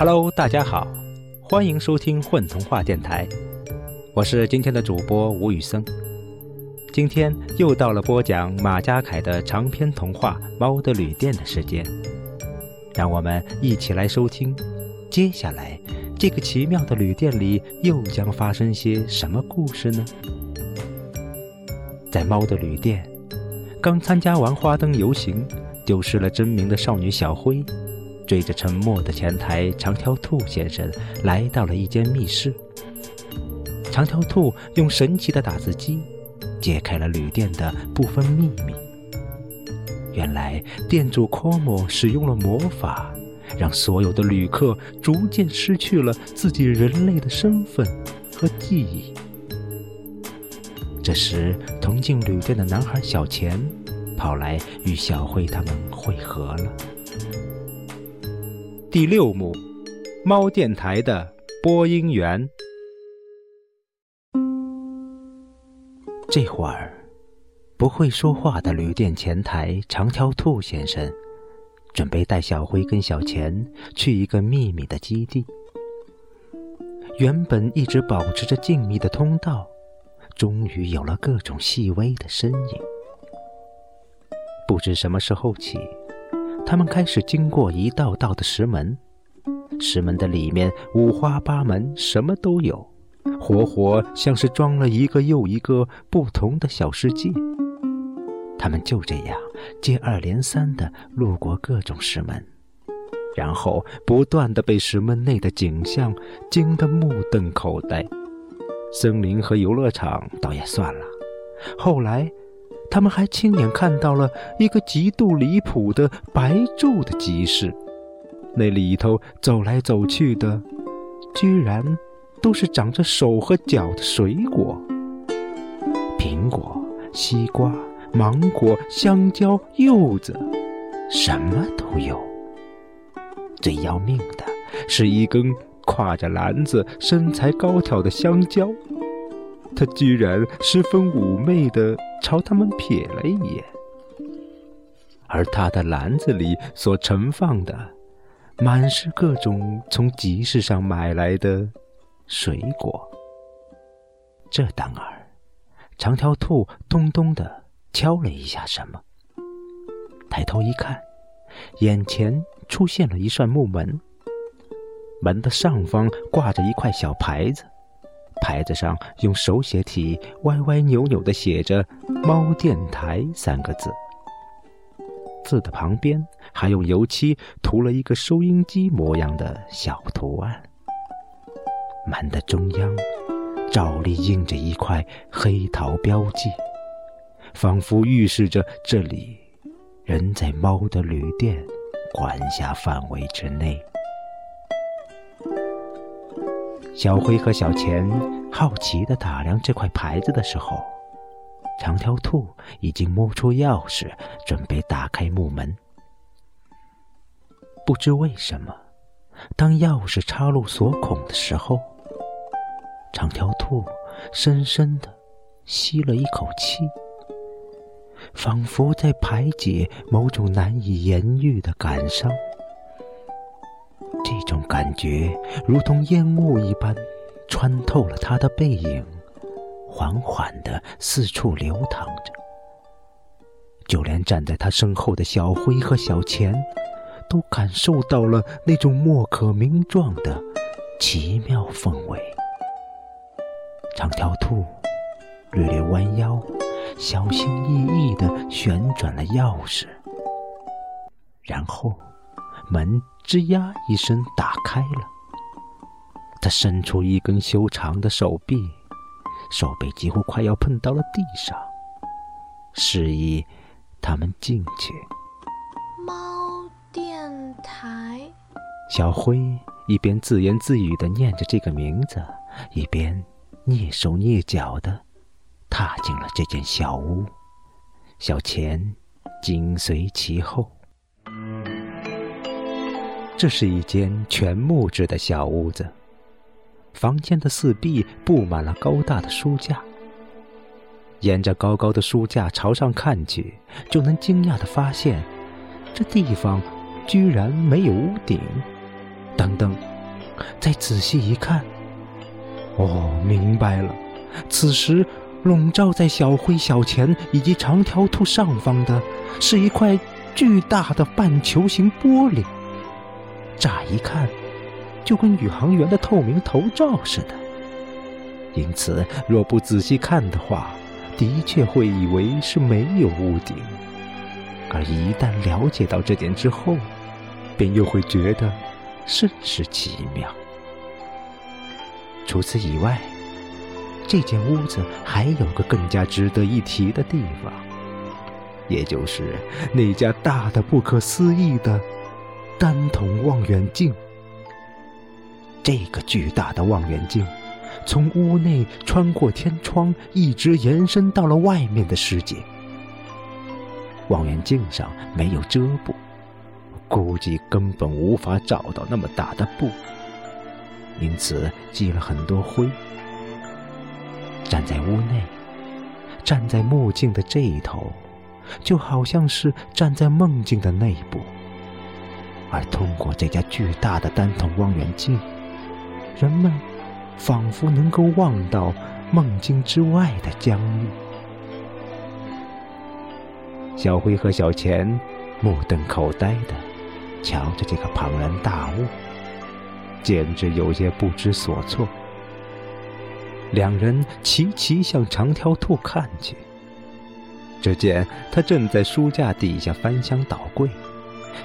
Hello，大家好，欢迎收听混童话电台，我是今天的主播吴宇森。今天又到了播讲马家凯的长篇童话《猫的旅店》的时间，让我们一起来收听。接下来，这个奇妙的旅店里又将发生些什么故事呢？在猫的旅店，刚参加完花灯游行，丢失了真名的少女小灰。追着沉默的前台长条兔先生来到了一间密室。长条兔用神奇的打字机揭开了旅店的部分秘密。原来店主科莫使用了魔法，让所有的旅客逐渐失去了自己人类的身份和记忆。这时，同进旅店的男孩小钱跑来与小灰他们会合了。第六幕，猫电台的播音员。这会儿，不会说话的旅店前台长条兔先生，准备带小灰跟小钱去一个秘密的基地。原本一直保持着静谧的通道，终于有了各种细微的身影。不知什么时候起。他们开始经过一道道的石门，石门的里面五花八门，什么都有，活活像是装了一个又一个不同的小世界。他们就这样接二连三地路过各种石门，然后不断地被石门内的景象惊得目瞪口呆。森林和游乐场倒也算了，后来。他们还亲眼看到了一个极度离谱的白昼的集市，那里头走来走去的，居然都是长着手和脚的水果：苹果、西瓜、芒果、香蕉、柚子，什么都有。最要命的是一根挎着篮子、身材高挑的香蕉。他居然十分妩媚地朝他们瞥了一眼，而他的篮子里所盛放的，满是各种从集市上买来的水果。这当儿，长条兔咚咚地敲了一下什么，抬头一看，眼前出现了一扇木门，门的上方挂着一块小牌子。牌子上用手写体歪歪扭扭的写着“猫电台”三个字，字的旁边还用油漆涂了一个收音机模样的小图案。门的中央照例印着一块黑桃标记，仿佛预示着这里仍在猫的旅店管辖范围之内。小灰和小钱好奇地打量这块牌子的时候，长条兔已经摸出钥匙，准备打开木门。不知为什么，当钥匙插入锁孔的时候，长条兔深深地吸了一口气，仿佛在排解某种难以言喻的感伤。感觉如同烟雾一般，穿透了他的背影，缓缓地四处流淌着。就连站在他身后的小灰和小钱，都感受到了那种莫可名状的奇妙氛围。长条兔略略弯腰，小心翼翼地旋转了钥匙，然后。门吱呀一声打开了，他伸出一根修长的手臂，手背几乎快要碰到了地上，示意他们进去。猫电台。小灰一边自言自语的念着这个名字，一边蹑手蹑脚的踏进了这间小屋，小钱紧随其后。这是一间全木质的小屋子，房间的四壁布满了高大的书架。沿着高高的书架朝上看去，就能惊讶的发现，这地方居然没有屋顶。等等，再仔细一看，哦，明白了，此时笼罩在小灰、小钱以及长条兔上方的，是一块巨大的半球形玻璃。乍一看，就跟宇航员的透明头罩似的。因此，若不仔细看的话，的确会以为是没有屋顶。而一旦了解到这点之后，便又会觉得甚是奇妙。除此以外，这间屋子还有个更加值得一提的地方，也就是那家大的不可思议的单筒望远镜。这个巨大的望远镜。从屋内穿过天窗，一直延伸到了外面的世界。望远镜上没有遮布，估计根本无法找到那么大的布，因此积了很多灰。站在屋内，站在目镜的这一头，就好像是站在梦境的内部。而通过这家巨大的单筒望远镜，人们。仿佛能够望到梦境之外的疆域。小辉和小钱目瞪口呆的瞧着这个庞然大物，简直有些不知所措。两人齐齐向长条兔看去，只见他正在书架底下翻箱倒柜，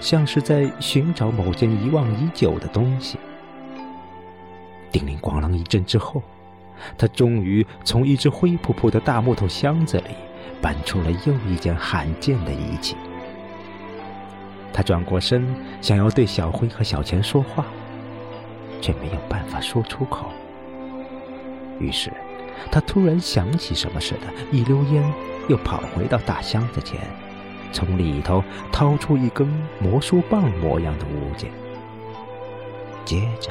像是在寻找某件遗忘已久的东西。叮铃咣啷一阵之后，他终于从一只灰扑扑的大木头箱子里搬出了又一件罕见的仪器。他转过身，想要对小灰和小钱说话，却没有办法说出口。于是，他突然想起什么似的，一溜烟又跑回到大箱子前，从里头掏出一根魔术棒模样的物件，接着。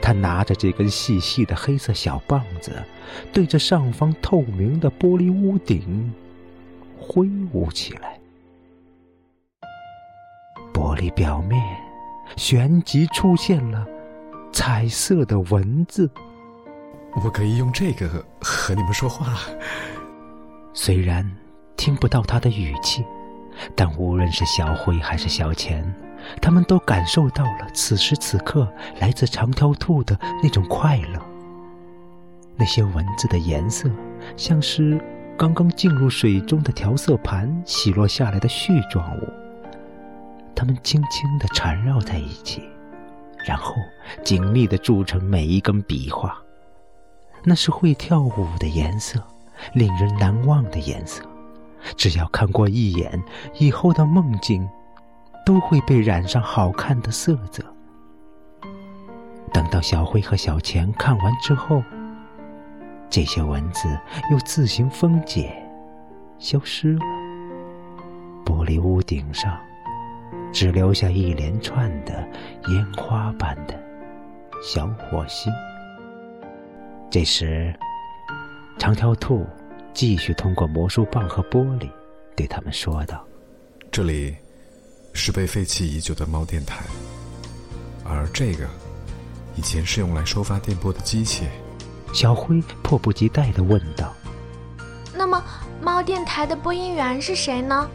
他拿着这根细细的黑色小棒子，对着上方透明的玻璃屋顶挥舞起来。玻璃表面旋即出现了彩色的文字。我可以用这个和你们说话。虽然听不到他的语气，但无论是小灰还是小钱。他们都感受到了此时此刻来自长条兔的那种快乐。那些文字的颜色，像是刚刚进入水中的调色盘洗落下来的絮状物。它们轻轻地缠绕在一起，然后紧密地铸成每一根笔画。那是会跳舞的颜色，令人难忘的颜色。只要看过一眼，以后的梦境。都会被染上好看的色泽。等到小灰和小钱看完之后，这些文字又自行分解，消失了。玻璃屋顶上只留下一连串的烟花般的小火星。这时，长条兔继续通过魔术棒和玻璃对他们说道：“这里。”是被废弃已久的猫电台，而这个以前是用来收发电波的机器。小辉迫不及待的问道：“那么，猫电台的播音员是谁呢？”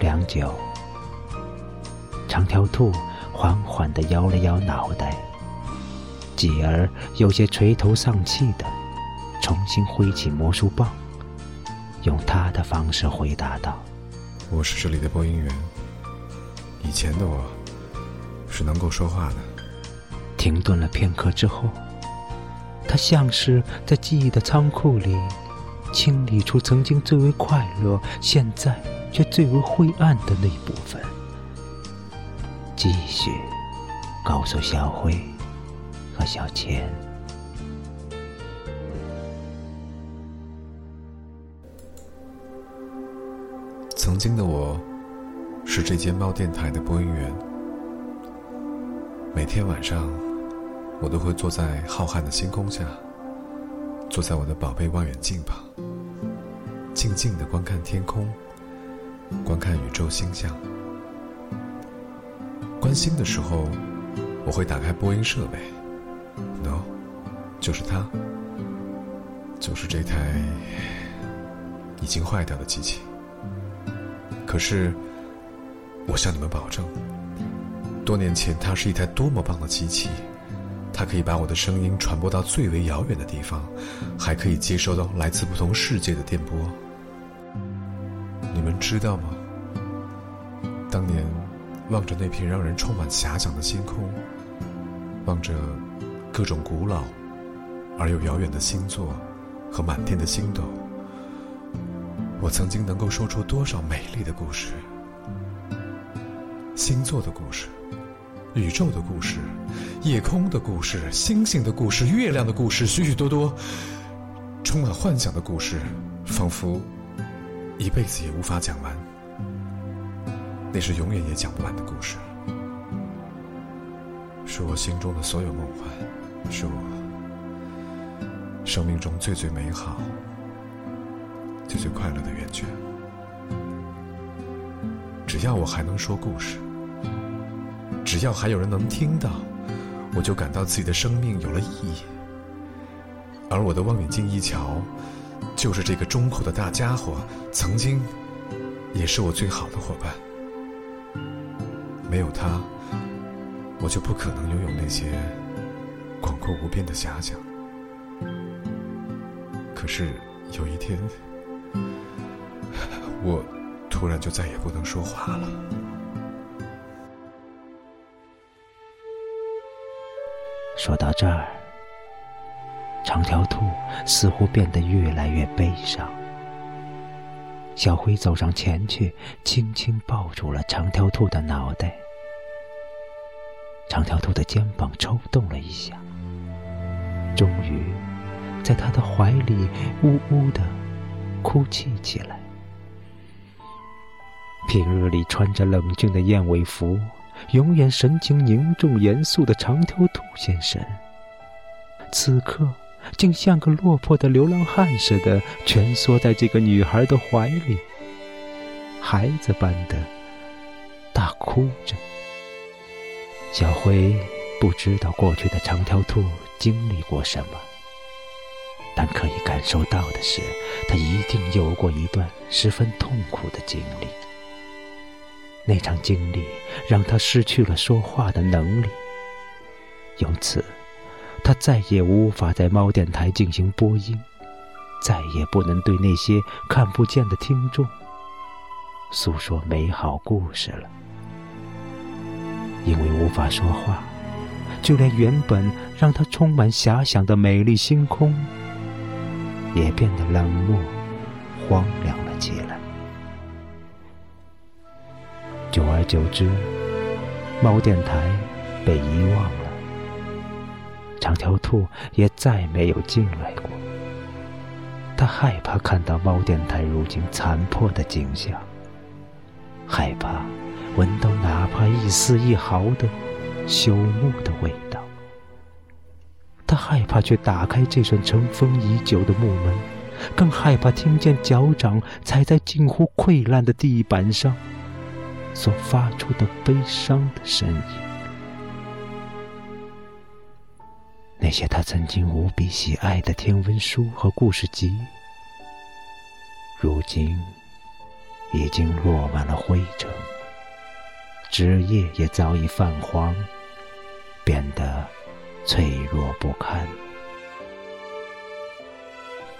良久，长条兔缓缓的摇了摇脑袋，继而有些垂头丧气的重新挥起魔术棒，用他的方式回答道：“我是这里的播音员。”以前的我，是能够说话的。停顿了片刻之后，他像是在记忆的仓库里清理出曾经最为快乐、现在却最为灰暗的那部分，继续告诉小辉和小钱：曾经的我。是这间猫电台的播音员。每天晚上，我都会坐在浩瀚的星空下，坐在我的宝贝望远镜旁，静静的观看天空，观看宇宙星象。关心的时候，我会打开播音设备，喏，就是它，就是这台已经坏掉的机器。可是，我向你们保证，多年前它是一台多么棒的机器，它可以把我的声音传播到最为遥远的地方，还可以接收到来自不同世界的电波。你们知道吗？当年望着那片让人充满遐想的星空，望着各种古老而又遥远的星座和满天的星斗，我曾经能够说出多少美丽的故事？星座的故事，宇宙的故事，夜空的故事，星星的故事，月亮的故事，许许多多充满幻想的故事，仿佛一辈子也无法讲完。那是永远也讲不完的故事，是我心中的所有梦幻，是我生命中最最美好、最最快乐的源泉。只要我还能说故事，只要还有人能听到，我就感到自己的生命有了意义。而我的望远镜一瞧，就是这个中口的大家伙，曾经也是我最好的伙伴。没有他，我就不可能拥有那些广阔无边的遐想。可是有一天，我突然就再也不能说话了。说到这儿，长条兔似乎变得越来越悲伤。小灰走上前去，轻轻抱住了长条兔的脑袋。长条兔的肩膀抽动了一下，终于，在他的怀里呜呜的哭泣起来。平日里穿着冷峻的燕尾服，永远神情凝重严肃的长条兔先生，此刻。竟像个落魄的流浪汉似的蜷缩在这个女孩的怀里，孩子般的大哭着。小灰不知道过去的长条兔经历过什么，但可以感受到的是，他一定有过一段十分痛苦的经历。那场经历让他失去了说话的能力，由此。他再也无法在猫电台进行播音，再也不能对那些看不见的听众诉说美好故事了。因为无法说话，就连原本让他充满遐想的美丽星空，也变得冷漠、荒凉了起来。久而久之，猫电台被遗忘了。长条兔也再没有进来过。他害怕看到猫电台如今残破的景象，害怕闻到哪怕一丝一毫的朽木的味道。他害怕去打开这扇尘封已久的木门，更害怕听见脚掌踩在近乎溃烂的地板上所发出的悲伤的声音。那些他曾经无比喜爱的天文书和故事集，如今已经落满了灰尘，纸页也早已泛黄，变得脆弱不堪。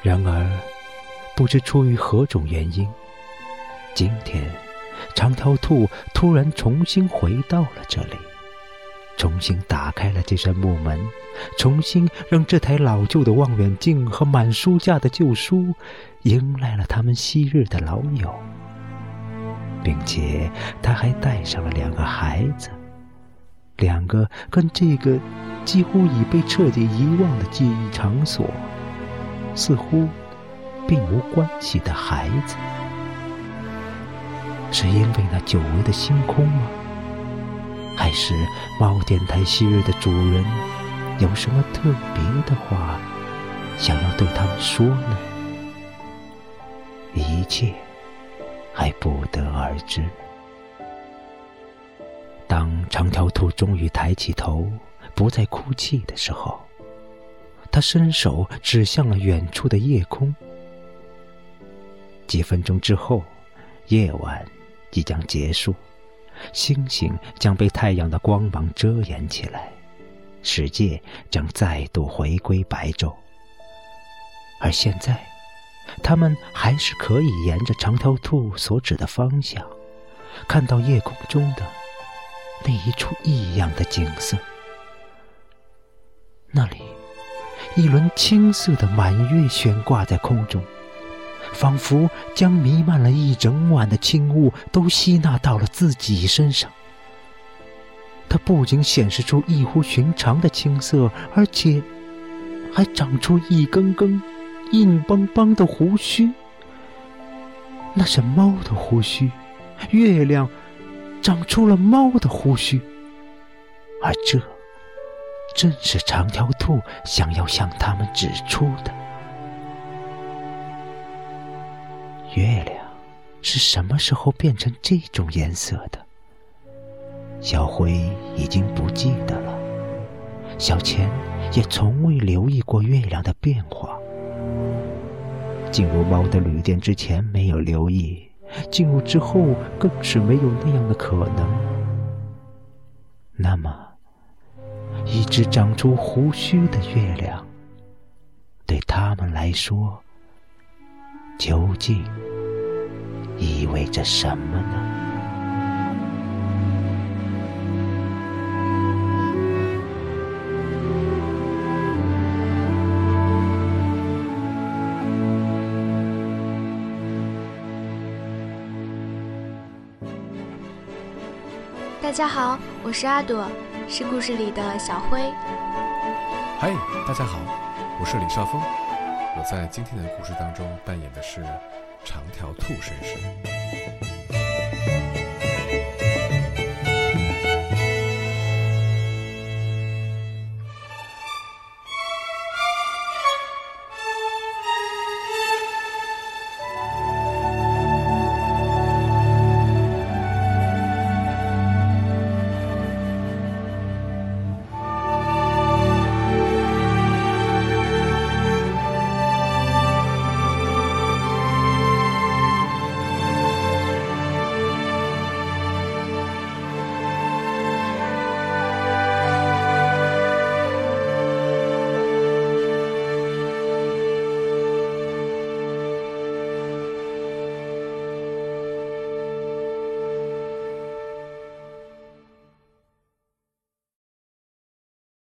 然而，不知出于何种原因，今天长条兔突然重新回到了这里。重新打开了这扇木门，重新让这台老旧的望远镜和满书架的旧书迎来了他们昔日的老友，并且他还带上了两个孩子，两个跟这个几乎已被彻底遗忘的记忆场所似乎并无关系的孩子，是因为那久违的星空吗？还是猫电台昔日的主人有什么特别的话想要对他们说呢？一切还不得而知。当长条兔终于抬起头，不再哭泣的时候，他伸手指向了远处的夜空。几分钟之后，夜晚即将结束，星星将被太阳的光芒遮掩起来，世界将再度回归白昼。而现在，他们还是可以沿着长条兔所指的方向，看到夜空中的那一处异样的景色。那里，一轮青色的满月悬挂在空中。仿佛将弥漫了一整晚的轻雾都吸纳到了自己身上。它不仅显示出异乎寻常的青色，而且还长出一根根硬邦邦的胡须。那是猫的胡须，月亮长出了猫的胡须，而这正是长条兔想要向他们指出的。月亮是什么时候变成这种颜色的？小灰已经不记得了，小钱也从未留意过月亮的变化。进入猫的旅店之前没有留意，进入之后更是没有那样的可能。那么，一只长出胡须的月亮，对他们来说，究竟？意味着什么呢？大家好，我是阿朵，是故事里的小灰。嗨，大家好，我是李少峰，我在今天的故事当中扮演的是。长条兔绅士。